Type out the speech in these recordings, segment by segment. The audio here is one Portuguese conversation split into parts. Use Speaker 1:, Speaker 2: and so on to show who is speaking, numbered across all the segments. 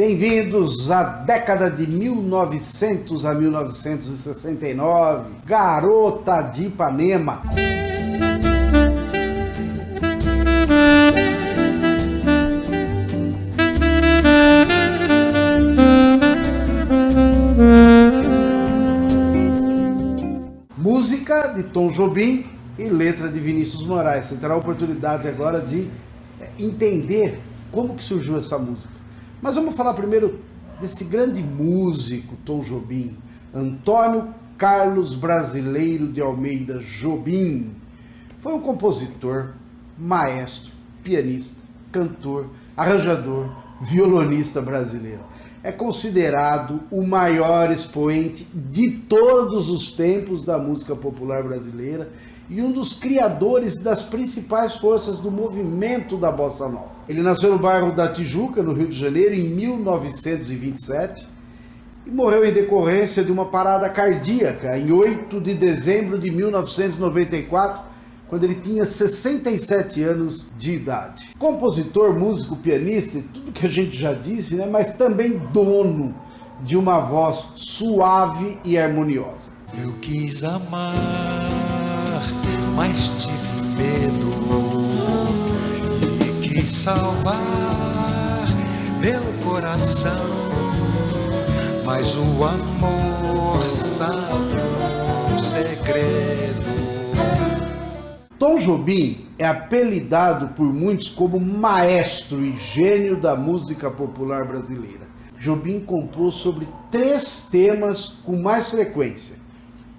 Speaker 1: Bem-vindos à década de 1900 a 1969. Garota de Ipanema. Música de Tom Jobim e letra de Vinícius Moraes. Você terá a oportunidade agora de eh, entender como que surgiu essa música. Mas vamos falar primeiro desse grande músico, Tom Jobim, Antônio Carlos Brasileiro de Almeida Jobim. Foi um compositor, maestro, pianista, cantor, arranjador, violonista brasileiro. É considerado o maior expoente de todos os tempos da música popular brasileira e um dos criadores das principais forças do movimento da bossa nova. Ele nasceu no bairro da Tijuca, no Rio de Janeiro, em 1927 e morreu em decorrência de uma parada cardíaca em 8 de dezembro de 1994, quando ele tinha 67 anos de idade. Compositor, músico, pianista tudo que a gente já disse, né? mas também dono de uma voz suave e harmoniosa.
Speaker 2: Eu quis amar mas tive medo e quis salvar meu coração. Mas o amor sabe um segredo.
Speaker 1: Tom Jobim é apelidado por muitos como maestro e gênio da música popular brasileira. Jobim compôs sobre três temas com mais frequência: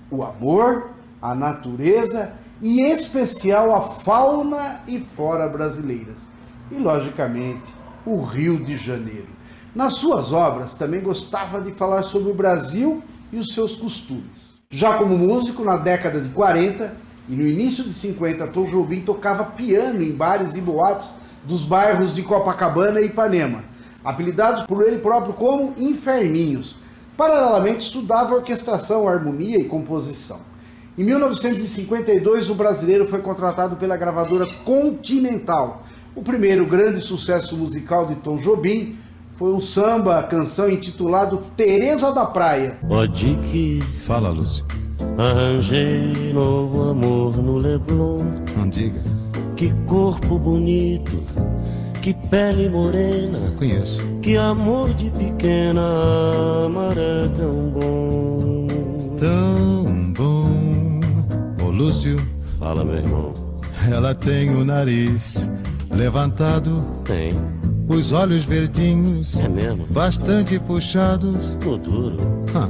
Speaker 1: o amor, a natureza e em especial a fauna e flora brasileiras, e logicamente o Rio de Janeiro. Nas suas obras também gostava de falar sobre o Brasil e os seus costumes. Já como músico, na década de 40 e no início de 50, Tom Jobim tocava piano em bares e boates dos bairros de Copacabana e Ipanema, apelidados por ele próprio como Inferninhos. Paralelamente, estudava orquestração, harmonia e composição. Em 1952, o brasileiro foi contratado pela gravadora Continental. O primeiro grande sucesso musical de Tom Jobim foi um samba, canção intitulado Teresa da Praia.
Speaker 3: Pode que
Speaker 4: Fala, Lúcio.
Speaker 3: Arranjei novo amor no Leblon.
Speaker 4: Não diga.
Speaker 3: Que corpo bonito, que pele morena,
Speaker 4: Conheço.
Speaker 3: que amor de pequena, amar é tão bom.
Speaker 4: Tão bom. Ô, Lúcio,
Speaker 3: Fala, meu irmão.
Speaker 4: ela tem o nariz levantado,
Speaker 3: Tem,
Speaker 4: os olhos verdinhos,
Speaker 3: é mesmo.
Speaker 4: bastante puxados.
Speaker 3: Tô duro.
Speaker 4: Ah,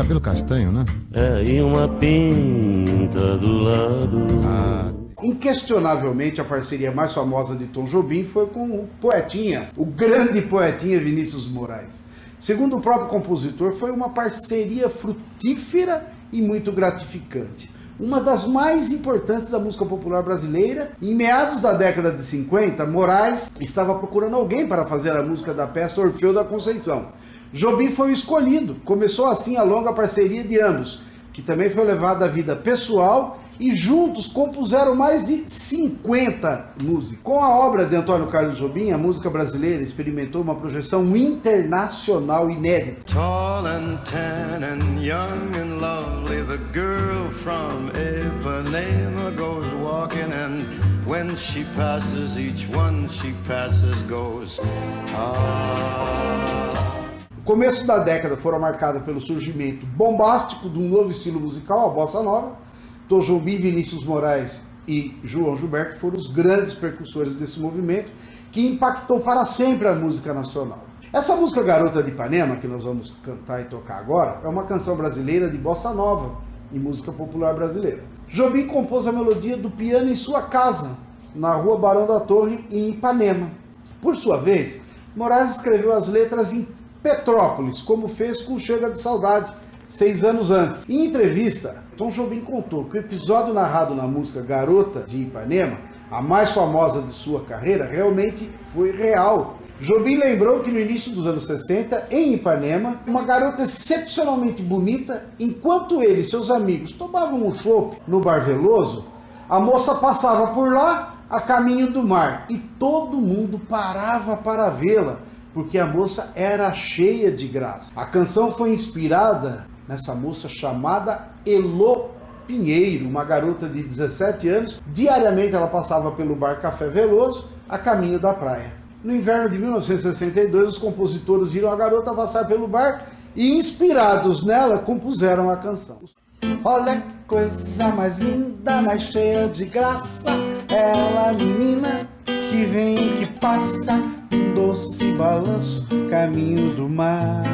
Speaker 4: cabelo castanho, né?
Speaker 3: É, e uma pinta do lado.
Speaker 4: Ah,
Speaker 1: Inquestionavelmente, a parceria mais famosa de Tom Jobim foi com o poetinha, o grande poetinha Vinícius Moraes. Segundo o próprio compositor, foi uma parceria frutífera e muito gratificante. Uma das mais importantes da música popular brasileira. Em meados da década de 50, Moraes estava procurando alguém para fazer a música da peça Orfeu da Conceição. Jobim foi o escolhido. Começou assim a longa parceria de ambos, que também foi levada à vida pessoal e juntos compuseram mais de 50 músicas. Com a obra de Antônio Carlos Jobim, a música brasileira experimentou uma projeção internacional inédita.
Speaker 5: Tall and tan and young and lovely, the girl from Ipanema goes walking, and when she passes, each one she passes goes, ah.
Speaker 1: Começo da década foram marcados pelo surgimento bombástico de um novo estilo musical, a bossa nova. Tom Jobim, Vinícius Moraes e João Gilberto foram os grandes percussores desse movimento que impactou para sempre a música nacional. Essa música Garota de Ipanema, que nós vamos cantar e tocar agora, é uma canção brasileira de bossa nova e música popular brasileira. Jobim compôs a melodia do piano em sua casa, na rua Barão da Torre, em Ipanema. Por sua vez, Moraes escreveu as letras em Petrópolis, como fez com Chega de Saudade, seis anos antes. Em entrevista, Tom Jobim contou que o episódio narrado na música Garota de Ipanema, a mais famosa de sua carreira, realmente foi real. Jobim lembrou que no início dos anos 60, em Ipanema, uma garota excepcionalmente bonita, enquanto ele e seus amigos tomavam um chopp no Bar Veloso, a moça passava por lá a caminho do mar e todo mundo parava para vê-la, porque a moça era cheia de graça. A canção foi inspirada nessa moça chamada Elo Pinheiro, uma garota de 17 anos. Diariamente ela passava pelo bar Café Veloso a caminho da praia. No inverno de 1962, os compositores viram a garota passar pelo bar e, inspirados nela, compuseram a canção. Olha que coisa mais linda, mais cheia de graça. Ela, menina, que vem e que passa, um doce balanço, caminho do mar.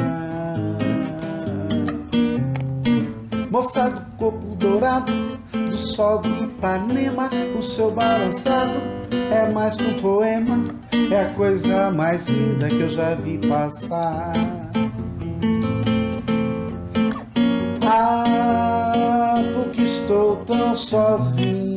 Speaker 1: Moça do corpo dourado, do sol de Ipanema, o seu balançado é mais que um poema, é a coisa mais linda que eu já vi passar. Ah, porque estou tão sozinho.